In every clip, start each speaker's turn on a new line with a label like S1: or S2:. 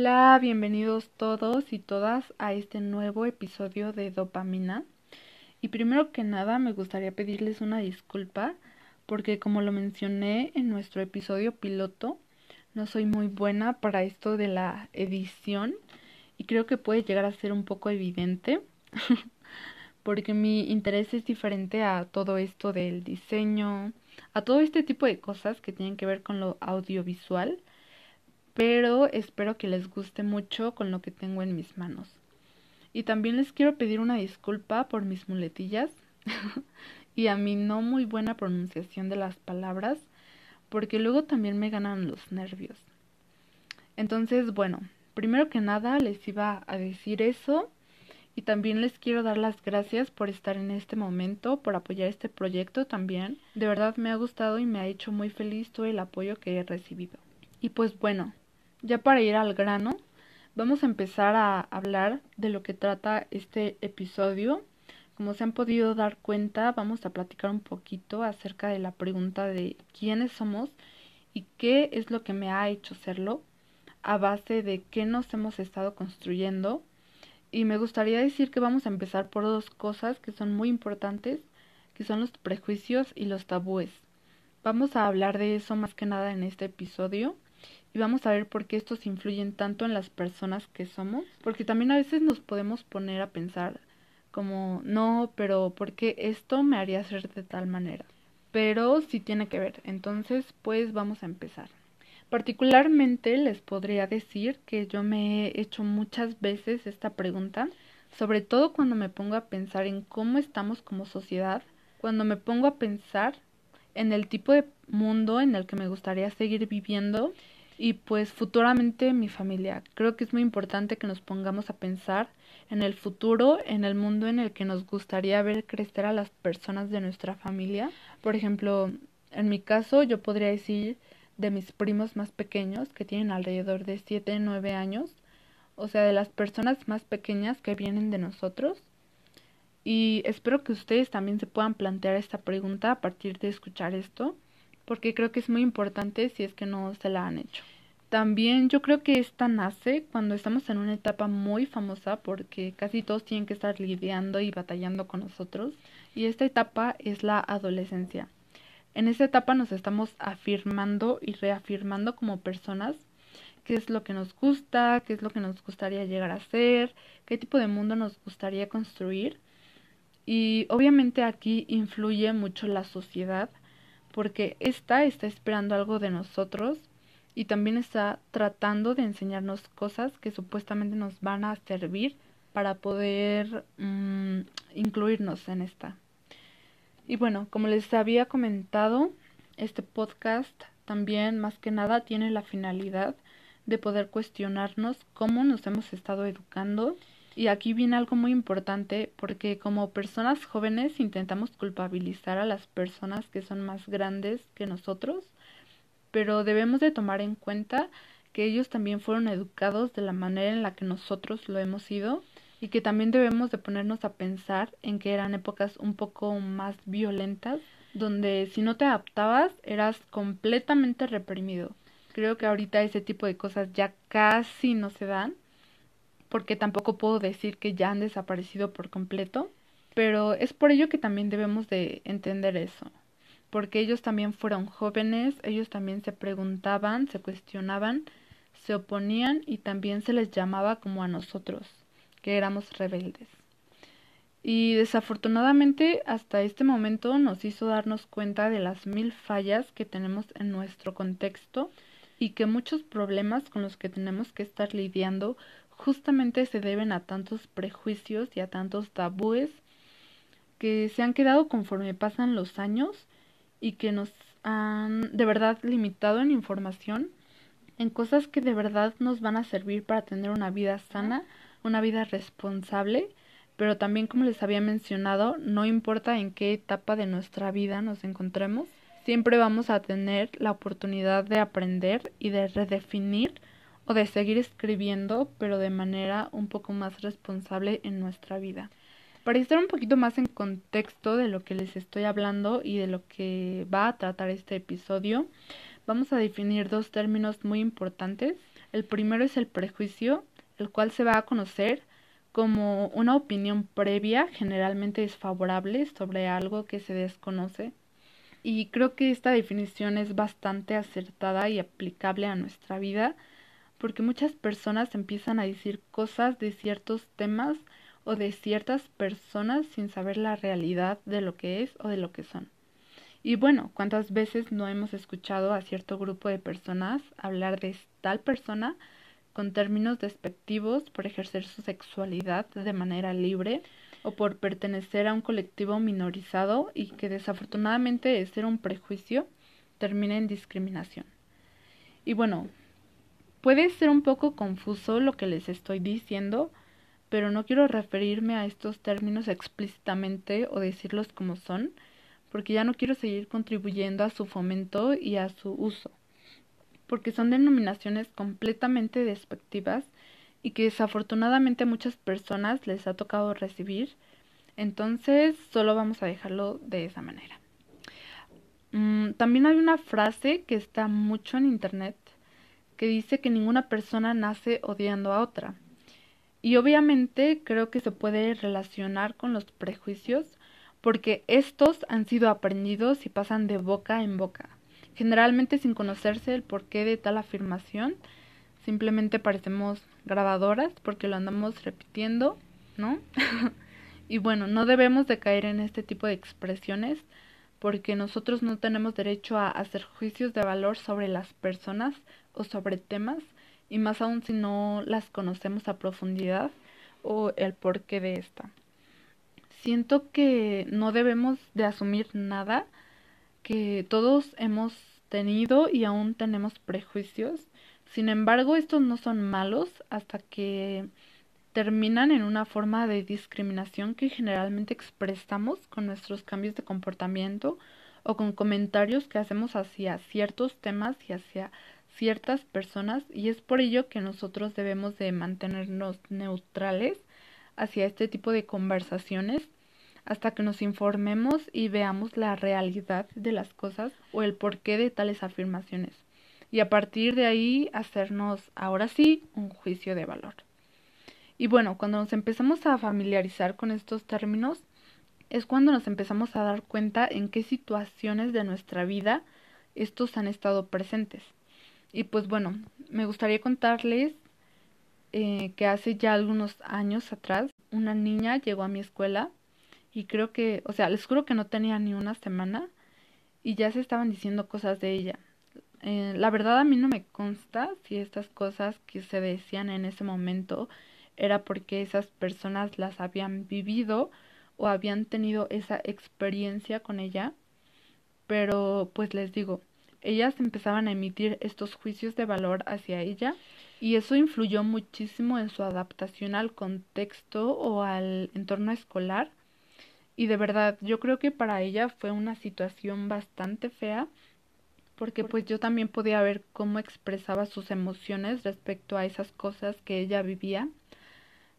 S1: Hola, bienvenidos todos y todas a este nuevo episodio de Dopamina. Y primero que nada me gustaría pedirles una disculpa porque como lo mencioné en nuestro episodio piloto, no soy muy buena para esto de la edición y creo que puede llegar a ser un poco evidente porque mi interés es diferente a todo esto del diseño, a todo este tipo de cosas que tienen que ver con lo audiovisual pero espero que les guste mucho con lo que tengo en mis manos. Y también les quiero pedir una disculpa por mis muletillas y a mi no muy buena pronunciación de las palabras, porque luego también me ganan los nervios. Entonces, bueno, primero que nada les iba a decir eso y también les quiero dar las gracias por estar en este momento, por apoyar este proyecto también. De verdad me ha gustado y me ha hecho muy feliz todo el apoyo que he recibido. Y pues bueno, ya para ir al grano, vamos a empezar a hablar de lo que trata este episodio. Como se han podido dar cuenta, vamos a platicar un poquito acerca de la pregunta de quiénes somos y qué es lo que me ha hecho serlo, a base de qué nos hemos estado construyendo. Y me gustaría decir que vamos a empezar por dos cosas que son muy importantes, que son los prejuicios y los tabúes. Vamos a hablar de eso más que nada en este episodio y vamos a ver por qué estos influyen tanto en las personas que somos, porque también a veces nos podemos poner a pensar como, no, pero ¿por qué esto me haría ser de tal manera? Pero sí tiene que ver, entonces pues vamos a empezar. Particularmente les podría decir que yo me he hecho muchas veces esta pregunta, sobre todo cuando me pongo a pensar en cómo estamos como sociedad, cuando me pongo a pensar en el tipo de mundo en el que me gustaría seguir viviendo y pues futuramente mi familia. Creo que es muy importante que nos pongamos a pensar en el futuro, en el mundo en el que nos gustaría ver crecer a las personas de nuestra familia. Por ejemplo, en mi caso yo podría decir de mis primos más pequeños que tienen alrededor de 7, 9 años, o sea, de las personas más pequeñas que vienen de nosotros. Y espero que ustedes también se puedan plantear esta pregunta a partir de escuchar esto porque creo que es muy importante si es que no se la han hecho. También yo creo que esta nace cuando estamos en una etapa muy famosa porque casi todos tienen que estar lidiando y batallando con nosotros y esta etapa es la adolescencia. En esta etapa nos estamos afirmando y reafirmando como personas qué es lo que nos gusta, qué es lo que nos gustaría llegar a ser, qué tipo de mundo nos gustaría construir. Y obviamente aquí influye mucho la sociedad porque ésta está esperando algo de nosotros y también está tratando de enseñarnos cosas que supuestamente nos van a servir para poder mm, incluirnos en esta. Y bueno, como les había comentado, este podcast también más que nada tiene la finalidad de poder cuestionarnos cómo nos hemos estado educando y aquí viene algo muy importante porque como personas jóvenes intentamos culpabilizar a las personas que son más grandes que nosotros, pero debemos de tomar en cuenta que ellos también fueron educados de la manera en la que nosotros lo hemos sido y que también debemos de ponernos a pensar en que eran épocas un poco más violentas donde si no te adaptabas eras completamente reprimido. Creo que ahorita ese tipo de cosas ya casi no se dan porque tampoco puedo decir que ya han desaparecido por completo, pero es por ello que también debemos de entender eso, porque ellos también fueron jóvenes, ellos también se preguntaban, se cuestionaban, se oponían y también se les llamaba como a nosotros, que éramos rebeldes. Y desafortunadamente hasta este momento nos hizo darnos cuenta de las mil fallas que tenemos en nuestro contexto y que muchos problemas con los que tenemos que estar lidiando justamente se deben a tantos prejuicios y a tantos tabúes que se han quedado conforme pasan los años y que nos han de verdad limitado en información, en cosas que de verdad nos van a servir para tener una vida sana, una vida responsable, pero también como les había mencionado, no importa en qué etapa de nuestra vida nos encontremos, siempre vamos a tener la oportunidad de aprender y de redefinir o de seguir escribiendo, pero de manera un poco más responsable en nuestra vida. Para estar un poquito más en contexto de lo que les estoy hablando y de lo que va a tratar este episodio, vamos a definir dos términos muy importantes. El primero es el prejuicio, el cual se va a conocer como una opinión previa, generalmente desfavorable, sobre algo que se desconoce. Y creo que esta definición es bastante acertada y aplicable a nuestra vida, porque muchas personas empiezan a decir cosas de ciertos temas o de ciertas personas sin saber la realidad de lo que es o de lo que son. Y bueno, ¿cuántas veces no hemos escuchado a cierto grupo de personas hablar de tal persona con términos despectivos por ejercer su sexualidad de manera libre o por pertenecer a un colectivo minorizado y que desafortunadamente de ser un prejuicio termina en discriminación? Y bueno, puede ser un poco confuso lo que les estoy diciendo, pero no quiero referirme a estos términos explícitamente o decirlos como son, porque ya no quiero seguir contribuyendo a su fomento y a su uso, porque son denominaciones completamente despectivas y que desafortunadamente a muchas personas les ha tocado recibir, entonces solo vamos a dejarlo de esa manera. Mm, también hay una frase que está mucho en internet que dice que ninguna persona nace odiando a otra. Y obviamente creo que se puede relacionar con los prejuicios porque estos han sido aprendidos y pasan de boca en boca, generalmente sin conocerse el porqué de tal afirmación, simplemente parecemos grabadoras porque lo andamos repitiendo, ¿no? y bueno, no debemos de caer en este tipo de expresiones porque nosotros no tenemos derecho a hacer juicios de valor sobre las personas o sobre temas y más aún si no las conocemos a profundidad o el porqué de esta siento que no debemos de asumir nada, que todos hemos tenido y aún tenemos prejuicios. Sin embargo, estos no son malos hasta que terminan en una forma de discriminación que generalmente expresamos con nuestros cambios de comportamiento o con comentarios que hacemos hacia ciertos temas y hacia ciertas personas y es por ello que nosotros debemos de mantenernos neutrales hacia este tipo de conversaciones hasta que nos informemos y veamos la realidad de las cosas o el porqué de tales afirmaciones. Y a partir de ahí hacernos, ahora sí, un juicio de valor. Y bueno, cuando nos empezamos a familiarizar con estos términos, es cuando nos empezamos a dar cuenta en qué situaciones de nuestra vida estos han estado presentes. Y pues bueno, me gustaría contarles eh, que hace ya algunos años atrás una niña llegó a mi escuela y creo que, o sea, les juro que no tenía ni una semana y ya se estaban diciendo cosas de ella. Eh, la verdad a mí no me consta si estas cosas que se decían en ese momento era porque esas personas las habían vivido o habían tenido esa experiencia con ella, pero pues les digo, ellas empezaban a emitir estos juicios de valor hacia ella y eso influyó muchísimo en su adaptación al contexto o al entorno escolar. Y de verdad, yo creo que para ella fue una situación bastante fea porque pues yo también podía ver cómo expresaba sus emociones respecto a esas cosas que ella vivía.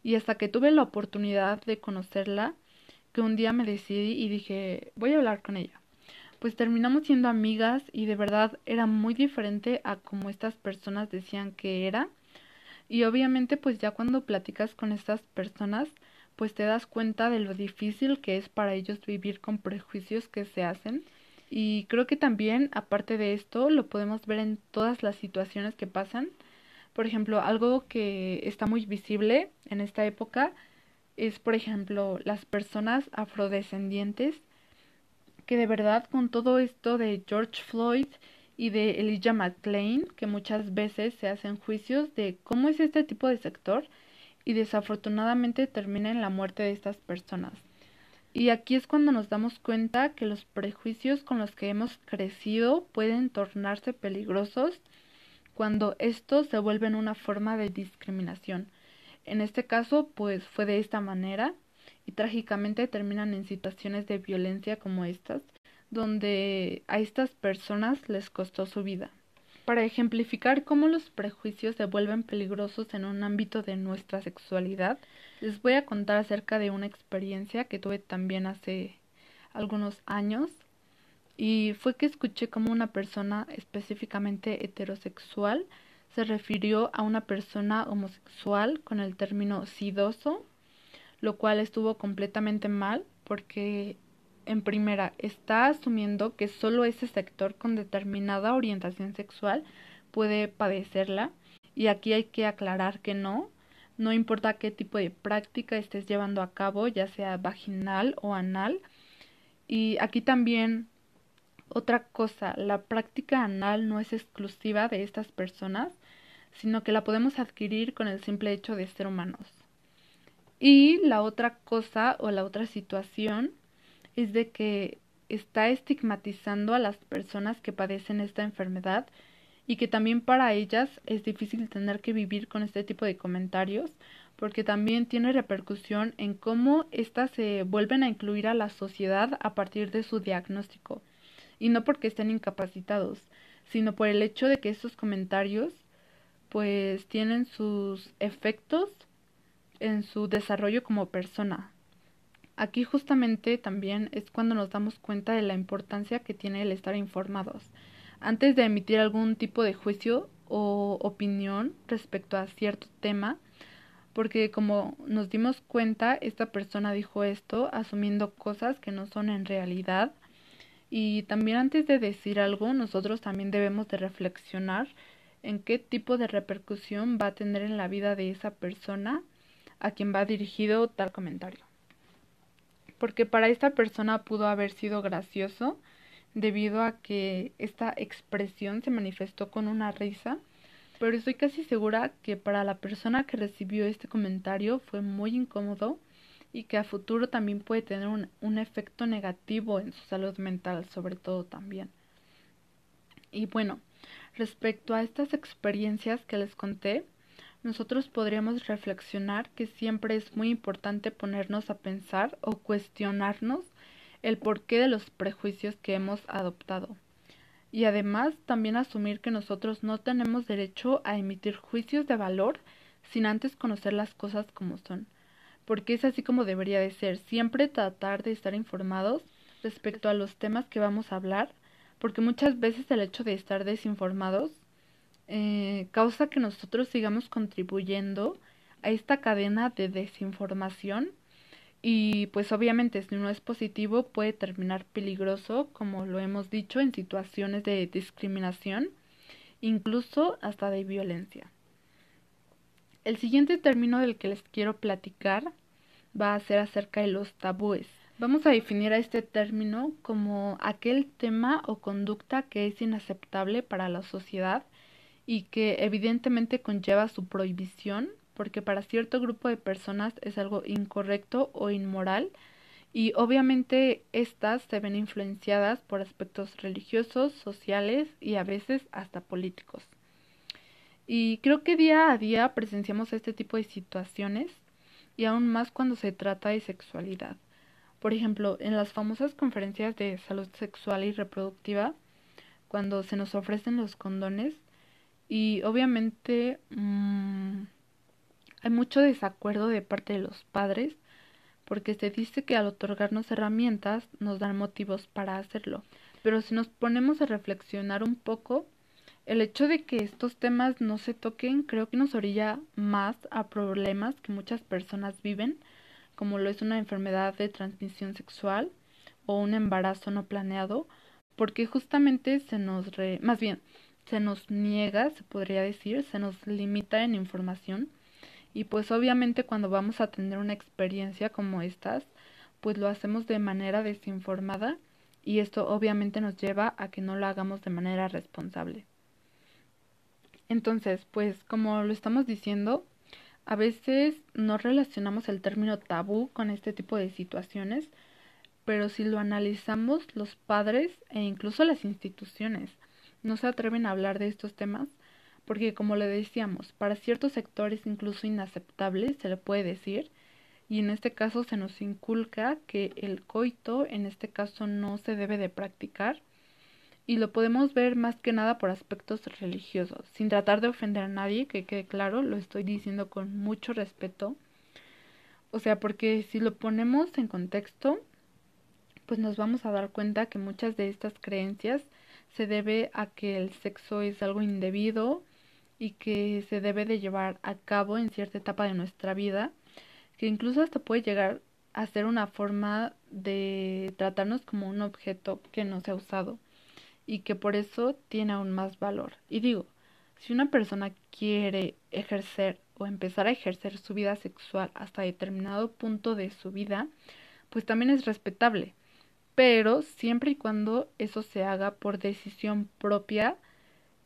S1: Y hasta que tuve la oportunidad de conocerla, que un día me decidí y dije, voy a hablar con ella pues terminamos siendo amigas y de verdad era muy diferente a como estas personas decían que era. Y obviamente pues ya cuando platicas con estas personas pues te das cuenta de lo difícil que es para ellos vivir con prejuicios que se hacen. Y creo que también, aparte de esto, lo podemos ver en todas las situaciones que pasan. Por ejemplo, algo que está muy visible en esta época es, por ejemplo, las personas afrodescendientes que de verdad con todo esto de George Floyd y de Elijah McClain, que muchas veces se hacen juicios de cómo es este tipo de sector y desafortunadamente termina en la muerte de estas personas. Y aquí es cuando nos damos cuenta que los prejuicios con los que hemos crecido pueden tornarse peligrosos cuando estos se vuelven una forma de discriminación. En este caso, pues fue de esta manera y trágicamente terminan en situaciones de violencia como estas, donde a estas personas les costó su vida. Para ejemplificar cómo los prejuicios se vuelven peligrosos en un ámbito de nuestra sexualidad, les voy a contar acerca de una experiencia que tuve también hace algunos años y fue que escuché como una persona específicamente heterosexual se refirió a una persona homosexual con el término sidoso, lo cual estuvo completamente mal porque en primera está asumiendo que solo ese sector con determinada orientación sexual puede padecerla y aquí hay que aclarar que no, no importa qué tipo de práctica estés llevando a cabo, ya sea vaginal o anal. Y aquí también otra cosa, la práctica anal no es exclusiva de estas personas, sino que la podemos adquirir con el simple hecho de ser humanos. Y la otra cosa o la otra situación es de que está estigmatizando a las personas que padecen esta enfermedad y que también para ellas es difícil tener que vivir con este tipo de comentarios porque también tiene repercusión en cómo éstas se vuelven a incluir a la sociedad a partir de su diagnóstico y no porque estén incapacitados, sino por el hecho de que estos comentarios pues tienen sus efectos en su desarrollo como persona. Aquí justamente también es cuando nos damos cuenta de la importancia que tiene el estar informados antes de emitir algún tipo de juicio o opinión respecto a cierto tema, porque como nos dimos cuenta, esta persona dijo esto asumiendo cosas que no son en realidad. Y también antes de decir algo, nosotros también debemos de reflexionar en qué tipo de repercusión va a tener en la vida de esa persona a quien va dirigido tal comentario. Porque para esta persona pudo haber sido gracioso, debido a que esta expresión se manifestó con una risa, pero estoy casi segura que para la persona que recibió este comentario fue muy incómodo y que a futuro también puede tener un, un efecto negativo en su salud mental, sobre todo también. Y bueno, respecto a estas experiencias que les conté, nosotros podríamos reflexionar que siempre es muy importante ponernos a pensar o cuestionarnos el porqué de los prejuicios que hemos adoptado. Y además también asumir que nosotros no tenemos derecho a emitir juicios de valor sin antes conocer las cosas como son. Porque es así como debería de ser, siempre tratar de estar informados respecto a los temas que vamos a hablar, porque muchas veces el hecho de estar desinformados eh, causa que nosotros sigamos contribuyendo a esta cadena de desinformación y pues obviamente si no es positivo puede terminar peligroso, como lo hemos dicho, en situaciones de discriminación, incluso hasta de violencia. El siguiente término del que les quiero platicar va a ser acerca de los tabúes. Vamos a definir a este término como aquel tema o conducta que es inaceptable para la sociedad y que evidentemente conlleva su prohibición porque para cierto grupo de personas es algo incorrecto o inmoral y obviamente estas se ven influenciadas por aspectos religiosos, sociales y a veces hasta políticos. Y creo que día a día presenciamos este tipo de situaciones y aún más cuando se trata de sexualidad. Por ejemplo, en las famosas conferencias de salud sexual y reproductiva, cuando se nos ofrecen los condones y obviamente mmm, hay mucho desacuerdo de parte de los padres porque se dice que al otorgarnos herramientas nos dan motivos para hacerlo. Pero si nos ponemos a reflexionar un poco, el hecho de que estos temas no se toquen creo que nos orilla más a problemas que muchas personas viven, como lo es una enfermedad de transmisión sexual o un embarazo no planeado, porque justamente se nos, más bien, se nos niega, se podría decir, se nos limita en información y pues obviamente cuando vamos a tener una experiencia como estas, pues lo hacemos de manera desinformada y esto obviamente nos lleva a que no lo hagamos de manera responsable. Entonces, pues como lo estamos diciendo, a veces no relacionamos el término tabú con este tipo de situaciones, pero si lo analizamos, los padres e incluso las instituciones no se atreven a hablar de estos temas porque como le decíamos, para ciertos sectores incluso inaceptables se le puede decir, y en este caso se nos inculca que el coito en este caso no se debe de practicar, y lo podemos ver más que nada por aspectos religiosos, sin tratar de ofender a nadie, que quede claro, lo estoy diciendo con mucho respeto, o sea, porque si lo ponemos en contexto, pues nos vamos a dar cuenta que muchas de estas creencias se debe a que el sexo es algo indebido y que se debe de llevar a cabo en cierta etapa de nuestra vida, que incluso hasta puede llegar a ser una forma de tratarnos como un objeto que no se ha usado y que por eso tiene aún más valor. Y digo, si una persona quiere ejercer o empezar a ejercer su vida sexual hasta determinado punto de su vida, pues también es respetable, pero siempre y cuando eso se haga por decisión propia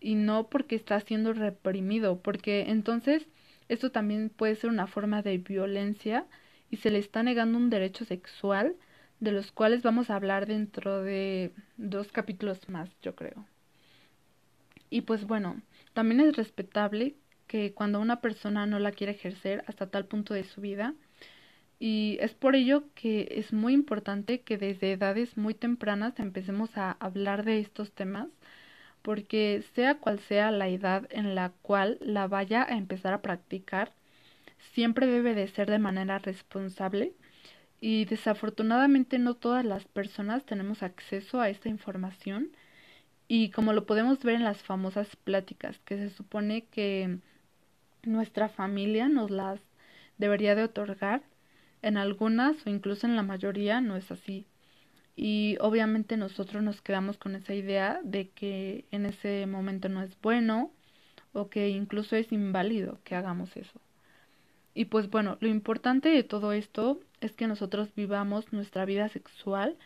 S1: y no porque está siendo reprimido, porque entonces esto también puede ser una forma de violencia y se le está negando un derecho sexual de los cuales vamos a hablar dentro de dos capítulos más, yo creo. Y pues bueno, también es respetable que cuando una persona no la quiere ejercer hasta tal punto de su vida, y es por ello que es muy importante que desde edades muy tempranas empecemos a hablar de estos temas porque sea cual sea la edad en la cual la vaya a empezar a practicar, siempre debe de ser de manera responsable y desafortunadamente no todas las personas tenemos acceso a esta información y como lo podemos ver en las famosas pláticas que se supone que nuestra familia nos las debería de otorgar, en algunas o incluso en la mayoría no es así y obviamente nosotros nos quedamos con esa idea de que en ese momento no es bueno o que incluso es inválido que hagamos eso. Y pues bueno, lo importante de todo esto es que nosotros vivamos nuestra vida sexual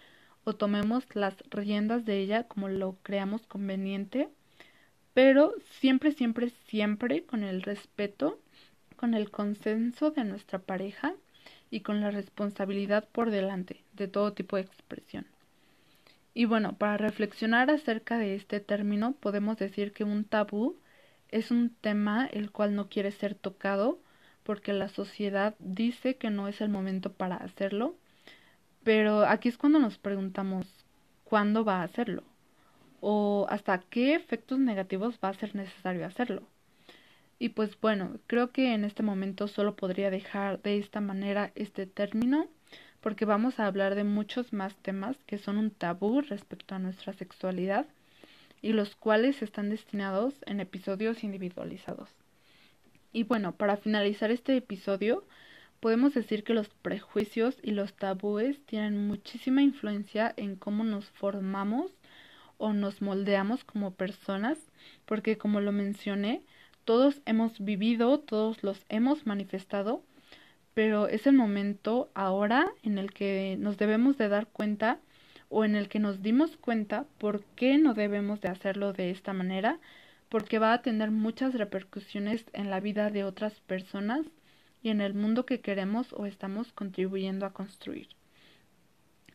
S1: o tomemos las riendas de ella como lo creamos conveniente, pero siempre, siempre, siempre con el respeto, con el consenso de nuestra pareja y con la responsabilidad por delante de todo tipo de expresión. Y bueno, para reflexionar acerca de este término, podemos decir que un tabú es un tema el cual no quiere ser tocado porque la sociedad dice que no es el momento para hacerlo, pero aquí es cuando nos preguntamos cuándo va a hacerlo o hasta qué efectos negativos va a ser necesario hacerlo. Y pues bueno, creo que en este momento solo podría dejar de esta manera este término porque vamos a hablar de muchos más temas que son un tabú respecto a nuestra sexualidad y los cuales están destinados en episodios individualizados. Y bueno, para finalizar este episodio, podemos decir que los prejuicios y los tabúes tienen muchísima influencia en cómo nos formamos o nos moldeamos como personas, porque como lo mencioné, todos hemos vivido, todos los hemos manifestado, pero es el momento ahora en el que nos debemos de dar cuenta o en el que nos dimos cuenta por qué no debemos de hacerlo de esta manera, porque va a tener muchas repercusiones en la vida de otras personas y en el mundo que queremos o estamos contribuyendo a construir.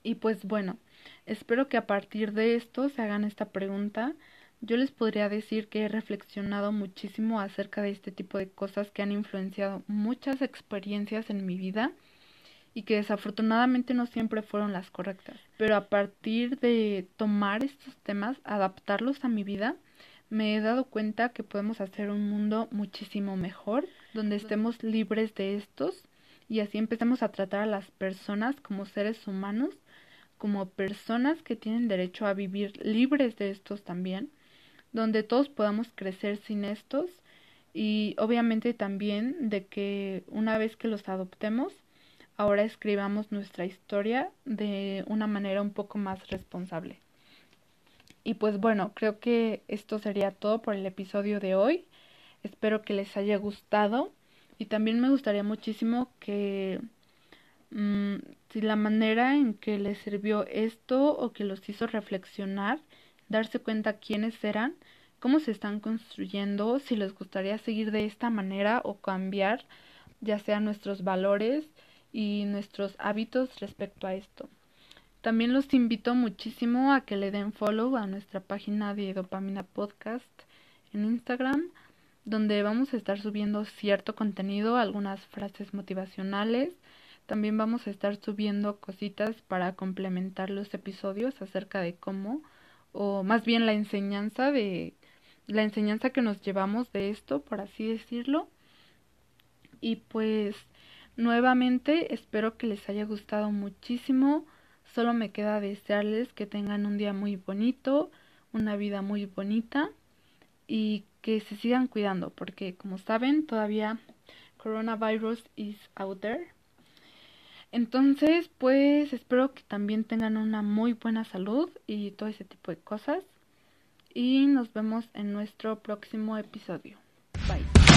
S1: Y pues bueno, espero que a partir de esto se hagan esta pregunta yo les podría decir que he reflexionado muchísimo acerca de este tipo de cosas que han influenciado muchas experiencias en mi vida y que desafortunadamente no siempre fueron las correctas. Pero a partir de tomar estos temas, adaptarlos a mi vida, me he dado cuenta que podemos hacer un mundo muchísimo mejor, donde estemos libres de estos y así empecemos a tratar a las personas como seres humanos, como personas que tienen derecho a vivir libres de estos también donde todos podamos crecer sin estos y obviamente también de que una vez que los adoptemos, ahora escribamos nuestra historia de una manera un poco más responsable. Y pues bueno, creo que esto sería todo por el episodio de hoy. Espero que les haya gustado y también me gustaría muchísimo que mm, si la manera en que les sirvió esto o que los hizo reflexionar darse cuenta quiénes eran, cómo se están construyendo, si les gustaría seguir de esta manera o cambiar ya sea nuestros valores y nuestros hábitos respecto a esto. También los invito muchísimo a que le den follow a nuestra página de Dopamina Podcast en Instagram, donde vamos a estar subiendo cierto contenido, algunas frases motivacionales. También vamos a estar subiendo cositas para complementar los episodios acerca de cómo o más bien la enseñanza de la enseñanza que nos llevamos de esto, por así decirlo. Y pues nuevamente espero que les haya gustado muchísimo. Solo me queda desearles que tengan un día muy bonito, una vida muy bonita y que se sigan cuidando porque como saben todavía coronavirus is out there. Entonces, pues espero que también tengan una muy buena salud y todo ese tipo de cosas. Y nos vemos en nuestro próximo episodio. Bye.